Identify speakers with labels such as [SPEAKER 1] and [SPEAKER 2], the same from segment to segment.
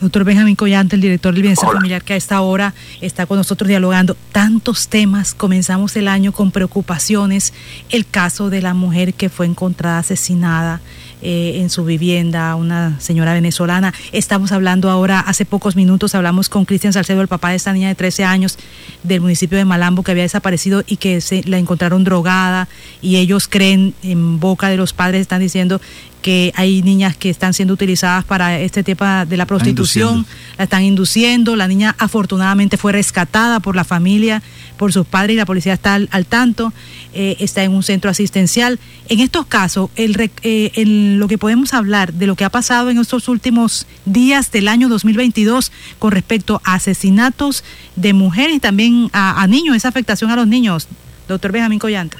[SPEAKER 1] Doctor Benjamín Collante, el director del Bienestar Familiar, que a esta hora está con nosotros dialogando tantos temas. Comenzamos el año con preocupaciones. El caso de la mujer que fue encontrada asesinada eh, en su vivienda, una señora venezolana. Estamos hablando ahora, hace pocos minutos hablamos con Cristian Salcedo, el papá de esta niña de 13 años del municipio de Malambo que había desaparecido y que se la encontraron drogada y ellos creen en boca de los padres están diciendo que hay niñas que están siendo utilizadas para este tema de la prostitución, la están induciendo. La niña afortunadamente fue rescatada por la familia, por sus padres y la policía está al, tanto, eh, está en un centro asistencial. En estos casos, el, eh, lo que podemos hablar de lo que ha pasado en estos últimos días del año 2022 con respecto a asesinatos de mujeres y también a, niños, esa afectación a los niños, doctor Benjamín Collante.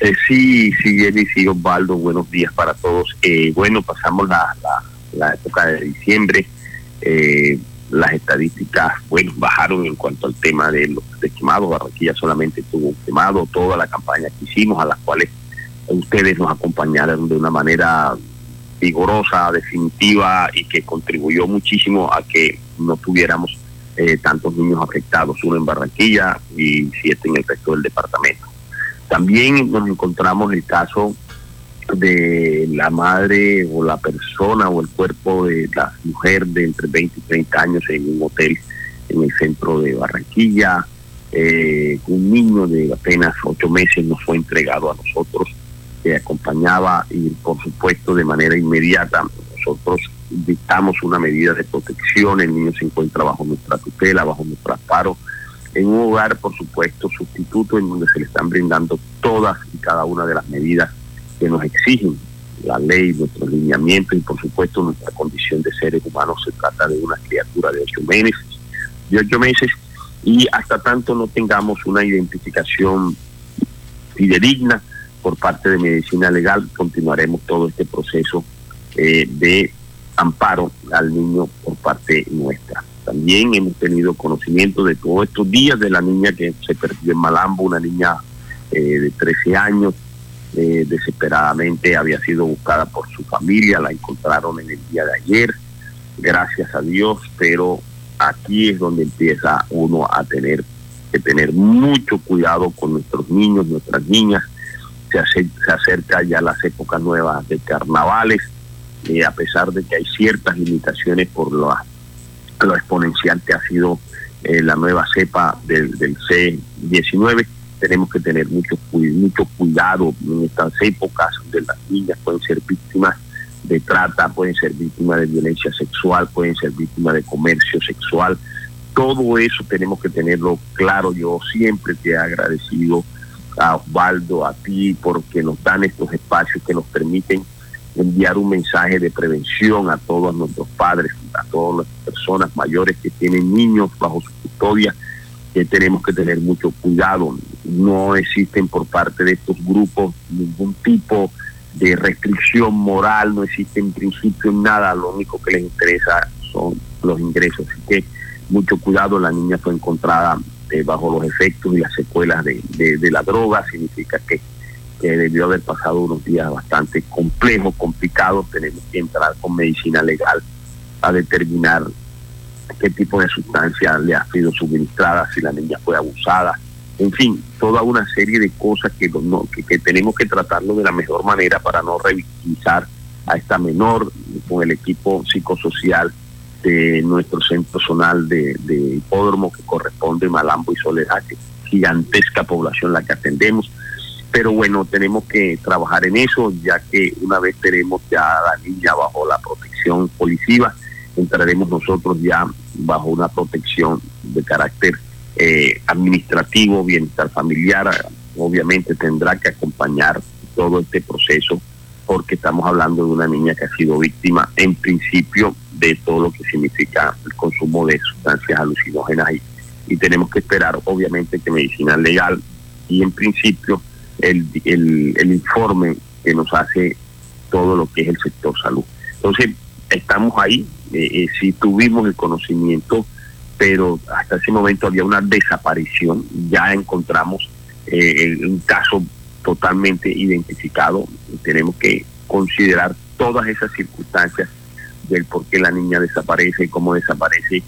[SPEAKER 2] Eh, sí, sí, Jenny, sí, Osvaldo, buenos días para todos. Eh, bueno, pasamos la, la, época de diciembre. Eh, las estadísticas, bueno, bajaron en cuanto al tema de los quemados. Barranquilla solamente tuvo quemado toda la campaña que hicimos, a las cuales ustedes nos acompañaron de una manera vigorosa, definitiva y que contribuyó muchísimo a que no tuviéramos tantos niños afectados, uno en Barranquilla y siete en el resto del departamento. También nos encontramos el caso de la madre o la persona o el cuerpo de la mujer de entre 20 y 30 años en un hotel en el centro de Barranquilla. Eh, un niño de apenas ocho meses nos fue entregado a nosotros, que acompañaba y por supuesto de manera inmediata nosotros dictamos una medida de protección, el niño se encuentra bajo nuestra tutela, bajo nuestro amparo en un hogar, por supuesto, sustituto en donde se le están brindando todas y cada una de las medidas que nos exigen la ley, nuestros lineamientos y, por supuesto, nuestra condición de seres humanos. Se trata de una criatura de ocho meses, de ocho meses, y hasta tanto no tengamos una identificación fidedigna por parte de medicina legal, continuaremos todo este proceso eh, de amparo al niño por parte nuestra. También hemos tenido conocimiento de todos estos días de la niña que se perdió en Malambo, una niña eh, de 13 años, eh, desesperadamente había sido buscada por su familia, la encontraron en el día de ayer, gracias a Dios, pero aquí es donde empieza uno a tener que tener mucho cuidado con nuestros niños, nuestras niñas, se, acerca ya las épocas nuevas de carnavales, y a pesar de que hay ciertas limitaciones por las lo exponencial que ha sido eh, la nueva cepa del, del C19. Tenemos que tener mucho, mucho cuidado en estas épocas donde las niñas pueden ser víctimas de trata, pueden ser víctimas de violencia sexual, pueden ser víctimas de comercio sexual. Todo eso tenemos que tenerlo claro. Yo siempre te he agradecido a Osvaldo, a ti, porque nos dan estos espacios que nos permiten enviar un mensaje de prevención a todos nuestros padres, a todas las personas mayores que tienen niños bajo su custodia, que tenemos que tener mucho cuidado. No existen por parte de estos grupos ningún tipo de restricción moral, no existe en principio nada, lo único que les interesa son los ingresos. Así que mucho cuidado, la niña fue encontrada eh, bajo los efectos y las secuelas de, la droga, significa que debió haber pasado unos días bastante complejos, complicados. Tenemos que entrar con medicina legal a determinar qué tipo de sustancia le ha sido suministrada, si la niña fue abusada, en fin, toda una serie de cosas que, que, tenemos que tratarlo de la mejor manera para no revictimizar a esta menor con el equipo psicosocial de nuestro centro zonal de, hipódromo que corresponde Malambo y Soledad, gigantesca población la que atendemos. Pero bueno, tenemos que trabajar en eso, ya que una vez tenemos ya a la niña bajo la protección policiva, entraremos nosotros ya bajo una protección de carácter eh, administrativo, bienestar familiar, obviamente tendrá que acompañar todo este proceso porque estamos hablando de una niña que ha sido víctima en principio de todo lo que significa el consumo de sustancias alucinógenas y, y tenemos que esperar obviamente que medicina legal y en principio el, el, informe que nos hace todo lo que es el sector salud. Entonces, estamos ahí, eh, eh, sí tuvimos el conocimiento, pero hasta ese momento había una desaparición, ya encontramos eh, un caso totalmente identificado, tenemos que considerar todas esas circunstancias del por qué la niña desaparece y cómo desaparece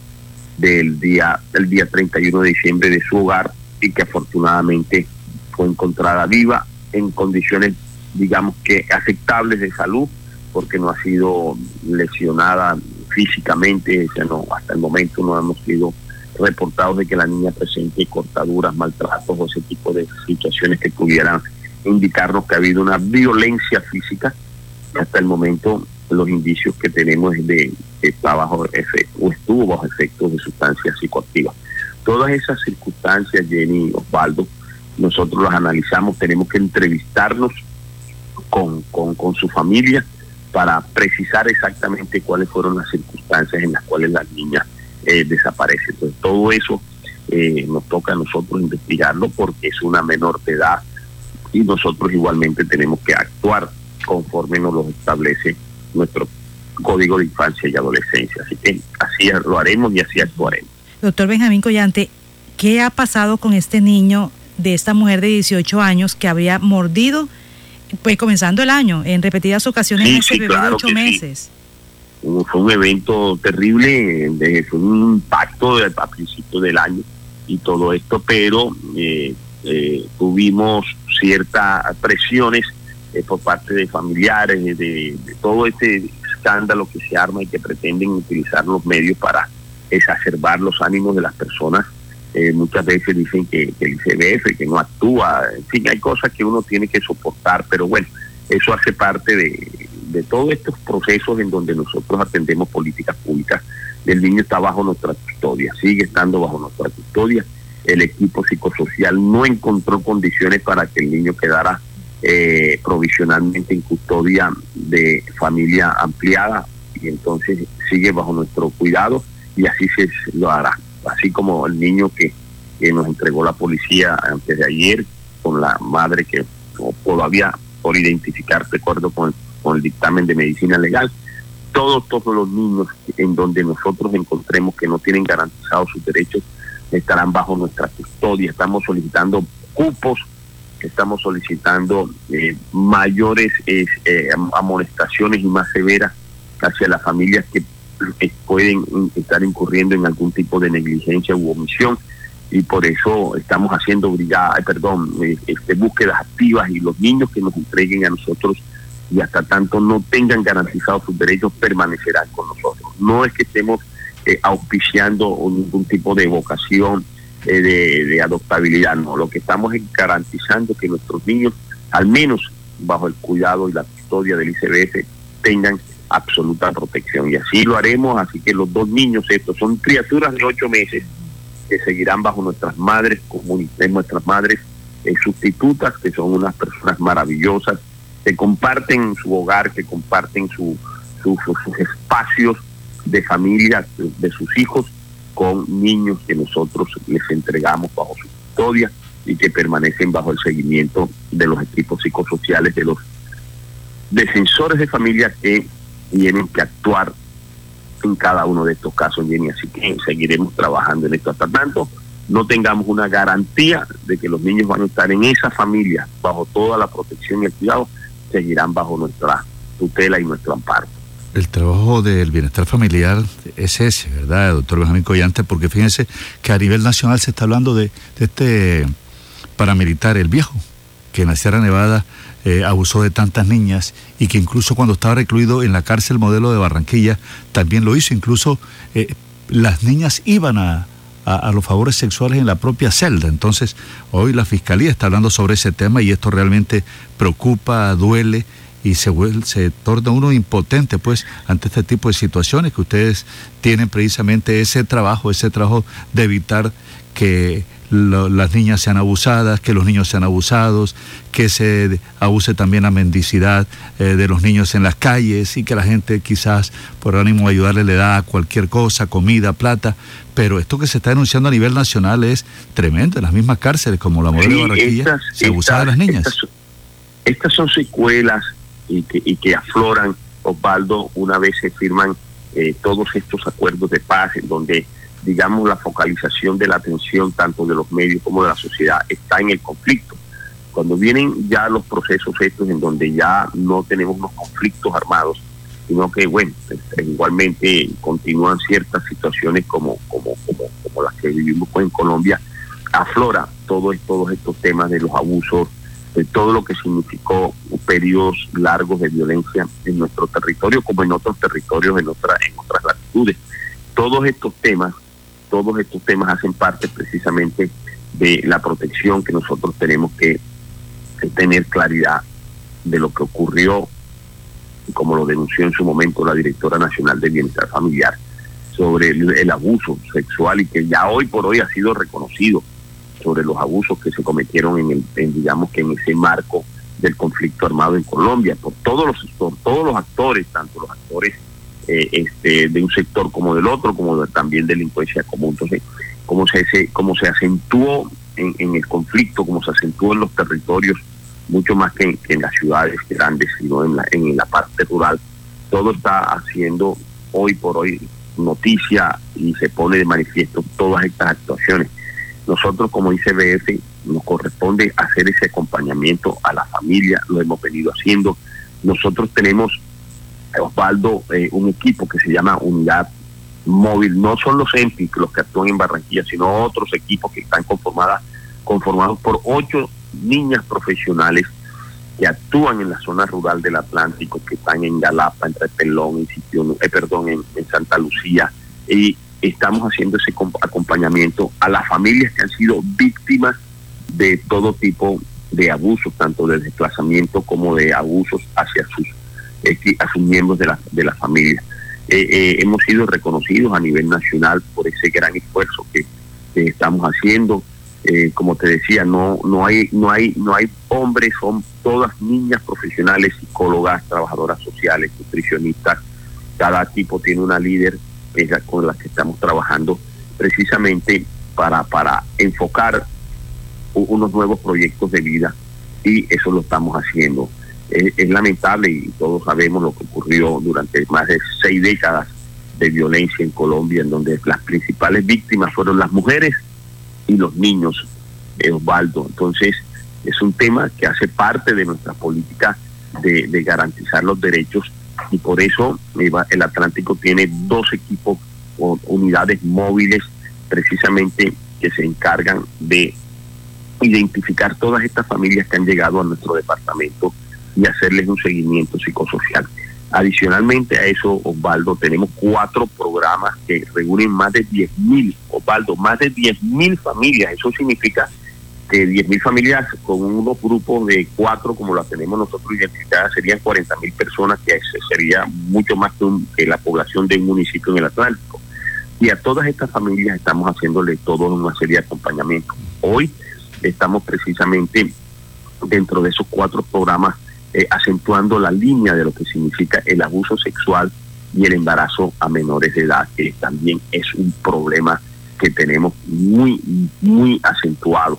[SPEAKER 2] del día, el día 31 de diciembre de su hogar y que afortunadamente fue encontrada viva en condiciones, digamos que aceptables de salud, porque no ha sido lesionada físicamente, o sea, no, hasta el momento no hemos sido reportados de que la niña presente cortaduras, maltratos o ese tipo de situaciones que pudieran indicarnos que ha habido una violencia física. Hasta el momento los indicios que tenemos de que está bajo efecto o estuvo bajo efectos de sustancias psicoactivas. Todas esas circunstancias, Jenny Osvaldo, nosotros las analizamos, tenemos que entrevistarnos con, con, su familia para precisar exactamente cuáles fueron las circunstancias en las cuales la niña eh, desaparece. Entonces, todo eso eh, nos toca a nosotros investigarlo porque es una menor de edad y nosotros igualmente tenemos que actuar conforme nos lo establece nuestro Código de Infancia y Adolescencia. Así que así lo haremos y así actuaremos.
[SPEAKER 1] Doctor Benjamín Collante, ¿qué ha pasado con este niño de esta mujer de 18 años que había mordido, pues comenzando el año, en repetidas ocasiones en ese bebé de 8 meses?
[SPEAKER 2] fue un evento terrible, fue un impacto a principios del año y todo esto, pero eh, eh, tuvimos ciertas presiones eh, por parte de familiares, de, todo este escándalo que se arma y que pretenden utilizar los medios para exacerbar los ánimos de las personas. muchas veces dicen que, que el ICBF, que no actúa, en fin, hay cosas que uno tiene que soportar, pero bueno, eso hace parte de, de todos estos procesos en donde nosotros atendemos políticas públicas, el niño está bajo nuestra custodia, sigue estando bajo nuestra custodia. El equipo psicosocial no encontró condiciones para que el niño quedara eh, provisionalmente en custodia de familia ampliada y entonces sigue bajo nuestro cuidado y así se lo hará. Así como el niño que, nos entregó la policía antes de ayer con la madre que todavía por identificar, recuerdo con con el dictamen de medicina legal, todos, todos los niños en donde nosotros encontremos que no tienen garantizados sus derechos estarán bajo nuestra custodia. Estamos solicitando cupos, estamos solicitando eh, mayores eh, amonestaciones y más severas hacia las familias que pueden estar incurriendo en algún tipo de negligencia u omisión y por eso estamos haciendo brigada, perdón, eh, este, búsquedas activas y los niños que nos entreguen a nosotros y hasta tanto no tengan garantizados sus derechos permanecerán con nosotros. No es que estemos eh, auspiciando ningún tipo de vocación eh, de, adoptabilidad, no, lo que estamos es garantizando que nuestros niños, al menos bajo el cuidado y la custodia del ICBF, tengan absoluta protección. Y así lo haremos, así que los dos niños estos son criaturas de ocho meses que seguirán bajo nuestras madres, comunidades, nuestras madres eh, sustitutas, que son unas personas maravillosas, que comparten su hogar, que comparten su, sus espacios de familia, de sus hijos, con niños que nosotros les entregamos bajo su custodia y que permanecen bajo el seguimiento de los equipos psicosociales, de los defensores de familia que tienen que actuar en cada uno de estos casos, Jenny. Así que seguiremos trabajando en esto hasta tanto no tengamos una garantía de que los niños van a estar en esa familia bajo toda la protección y el cuidado seguirán bajo nuestra tutela y nuestro amparo.
[SPEAKER 3] El trabajo del bienestar familiar es ese, ¿verdad, doctor Benjamín Collante? Porque fíjense que a nivel nacional se está hablando de, este paramilitar, el viejo, que en la Sierra Nevada eh, abusó de tantas niñas y que incluso cuando estaba recluido en la cárcel modelo de Barranquilla también lo hizo. Incluso eh, las niñas iban a, a, los favores sexuales en la propia celda. Entonces, hoy la Fiscalía está hablando sobre ese tema y esto realmente preocupa, duele y se, se torna uno impotente pues ante este tipo de situaciones que ustedes tienen precisamente ese trabajo, ese trabajo de evitar que las niñas sean abusadas, que los niños sean abusados, que se abuse también la mendicidad eh, de los niños en las calles y que la gente quizás por ánimo de ayudarle le da cualquier cosa, comida, plata, pero esto que se está denunciando a nivel nacional es tremendo, en las mismas cárceles como la modelo de Barranquilla se abusaba de las niñas.
[SPEAKER 2] Estas, son secuelas y que, y que afloran, Osvaldo, una vez se firman eh, todos estos acuerdos de paz en donde digamos, la focalización de la atención tanto de los medios como de la sociedad está en el conflicto. Cuando vienen ya los procesos estos en donde ya no tenemos los conflictos armados, sino que, bueno, este, igualmente continúan ciertas situaciones como, como, como, como las que vivimos en Colombia, aflora todo, todos estos temas de los abusos, de todo lo que significó periodos largos de violencia en nuestro territorio como en otros territorios, en, otra, en otras latitudes. Todos estos temas, todos estos temas hacen parte precisamente de la protección que nosotros tenemos que tener claridad de lo que ocurrió, como lo denunció en su momento la directora nacional de bienestar familiar, sobre el, abuso sexual y que ya hoy por hoy ha sido reconocido sobre los abusos que se cometieron en el, digamos que en ese marco del conflicto armado en Colombia por todos los por todos los actores, tanto los actores eh, este, de un sector como del otro, como también delincuencia común. Entonces, cómo se, cómo se acentuó en, en, el conflicto, cómo se acentuó en los territorios mucho más que, en las ciudades grandes, sino en la, en la parte rural. Todo está haciendo hoy por hoy noticia y se pone de manifiesto todas estas actuaciones. Nosotros como ICBF nos corresponde hacer ese acompañamiento a la familia, lo hemos venido haciendo. Nosotros tenemos, Osvaldo, eh, un equipo que se llama Unidad Móvil. No son los EMPIC los que actúan en Barranquilla, sino otros equipos que están conformadas, conformados por ocho niñas profesionales que actúan en la zona rural del Atlántico, que están en Galapa, en Repelón, en sitio, eh, perdón, en, Santa Lucía, y estamos haciendo ese acompañamiento a las familias que han sido víctimas de todo tipo de abusos, tanto de desplazamiento como de abusos hacia sus, eh, a sus miembros de la, de la familia. Eh, hemos sido reconocidos a nivel nacional por ese gran esfuerzo que estamos haciendo. Eh, como te decía, no no hay no hay no hay hombres, son todas niñas profesionales, psicólogas, trabajadoras sociales, nutricionistas. Cada tipo tiene una líder con la que estamos trabajando precisamente para para enfocar unos nuevos proyectos de vida y eso lo estamos haciendo. es lamentable y todos sabemos lo que ocurrió durante más de seis décadas de violencia en Colombia, en donde las principales víctimas fueron las mujeres y los niños, de Osvaldo. Entonces, es un tema que hace parte de nuestra política de, garantizar los derechos y por eso el Atlántico tiene dos equipos o unidades móviles precisamente que se encargan de identificar todas estas familias que han llegado a nuestro departamento y hacerles un seguimiento psicosocial. Adicionalmente a eso, Osvaldo, tenemos cuatro programas que reúnen más de 10.000, Osvaldo, más de 10.000 familias. Eso significa que 10.000 familias con unos grupos de cuatro, como las tenemos nosotros identificadas, serían 40.000 personas, que sería mucho más que, la población de un municipio en el Atlántico. Y a todas estas familias estamos haciéndole todo una serie de acompañamiento. Hoy estamos precisamente dentro de esos cuatro programas eh, acentuando la línea de lo que significa el abuso sexual y el embarazo a menores de edad, que también es un problema que tenemos muy, muy acentuado.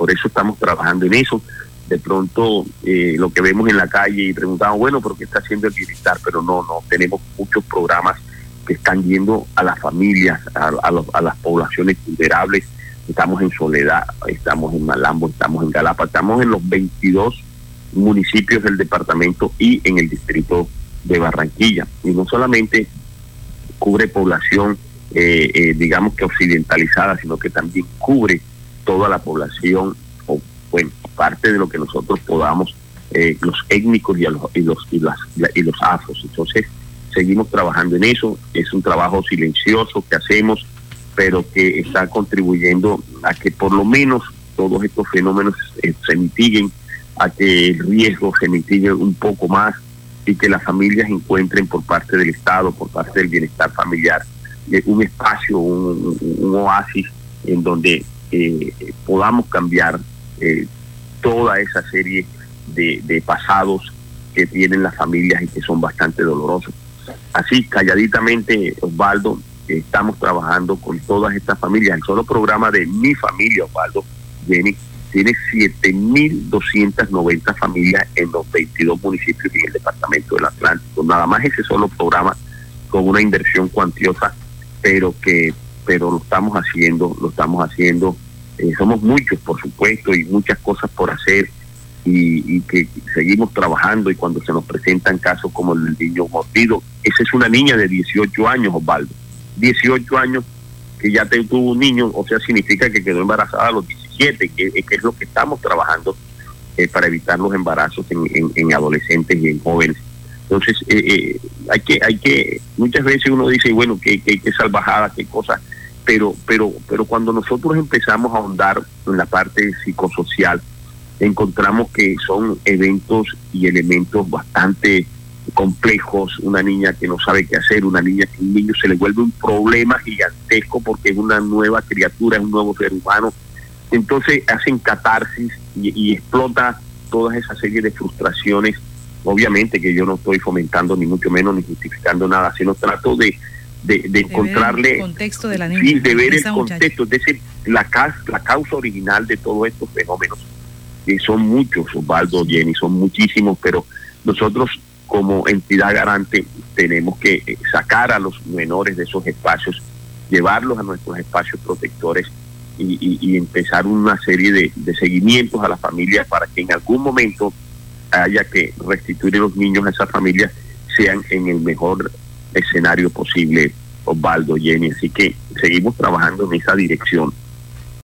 [SPEAKER 2] Por eso estamos trabajando en eso. De pronto, eh, lo que vemos en la calle y preguntamos, bueno, ¿pero qué está haciendo el bienestar? Pero no, no, tenemos muchos programas que están yendo a las familias, a, a las poblaciones vulnerables. Estamos en Soledad, estamos en Malambo, estamos en Galapa, estamos en los 22 municipios del departamento y en el distrito de Barranquilla. Y no solamente cubre población, eh, eh, digamos que occidentalizada, sino que también cubre toda la población, o bueno, parte de lo que nosotros podamos, eh, los étnicos y, los, y, los, y, las, y los afros. Entonces, seguimos trabajando en eso. Es un trabajo silencioso que hacemos, pero que está contribuyendo a que por lo menos todos estos fenómenos se mitiguen a que el riesgo se mitigue un poco más y que las familias encuentren por parte del Estado, por parte del bienestar familiar, eh, un espacio, un, oasis en donde eh, podamos cambiar eh, toda esa serie de, de pasados que tienen las familias y que son bastante dolorosos. Así, calladitamente, Osvaldo, estamos trabajando con todas estas familias. El solo programa de mi familia, Osvaldo, Jenny, tiene 7.290 familias en los 22 municipios y el departamento del Atlántico. Nada más ese solo programa con una inversión cuantiosa, pero que pero lo estamos haciendo, lo estamos haciendo. Eh, somos muchos, por supuesto, y muchas cosas por hacer, y, que seguimos trabajando y cuando se nos presentan casos como el niño mordido, esa es una niña de 18 años, Osvaldo, 18 años que ya tuvo un niño, o sea, significa que quedó embarazada a los 17, que, es lo que estamos trabajando eh, para evitar los embarazos en, adolescentes y en jóvenes. Entonces, eh, eh, hay que, hay que, muchas veces uno dice, bueno, que, que, que salvajada, qué cosa, pero, pero, pero cuando nosotros empezamos a ahondar en la parte psicosocial, encontramos que son eventos y elementos bastante complejos, una niña que no sabe qué hacer, una niña que un niño se le vuelve un problema gigantesco porque es una nueva criatura, es un nuevo ser humano. Entonces hacen catarsis y, explota toda esa serie de frustraciones. Obviamente que yo no estoy fomentando ni mucho menos ni justificando nada, sino trato de, de, encontrarle...
[SPEAKER 1] el contexto de la niña.
[SPEAKER 2] Sí, de ver el contexto, de decir, la, la causa original de todos estos fenómenos que son muchos, Osvaldo, Jenny, son muchísimos, pero nosotros como entidad garante tenemos que eh, sacar a los menores de esos espacios, llevarlos a nuestros espacios protectores y, empezar una serie de, seguimientos a las familias para que en algún momento haya que restituir a los niños a esas familias sean en el mejor escenario posible, Osvaldo, Jenny. Así que seguimos trabajando en esa dirección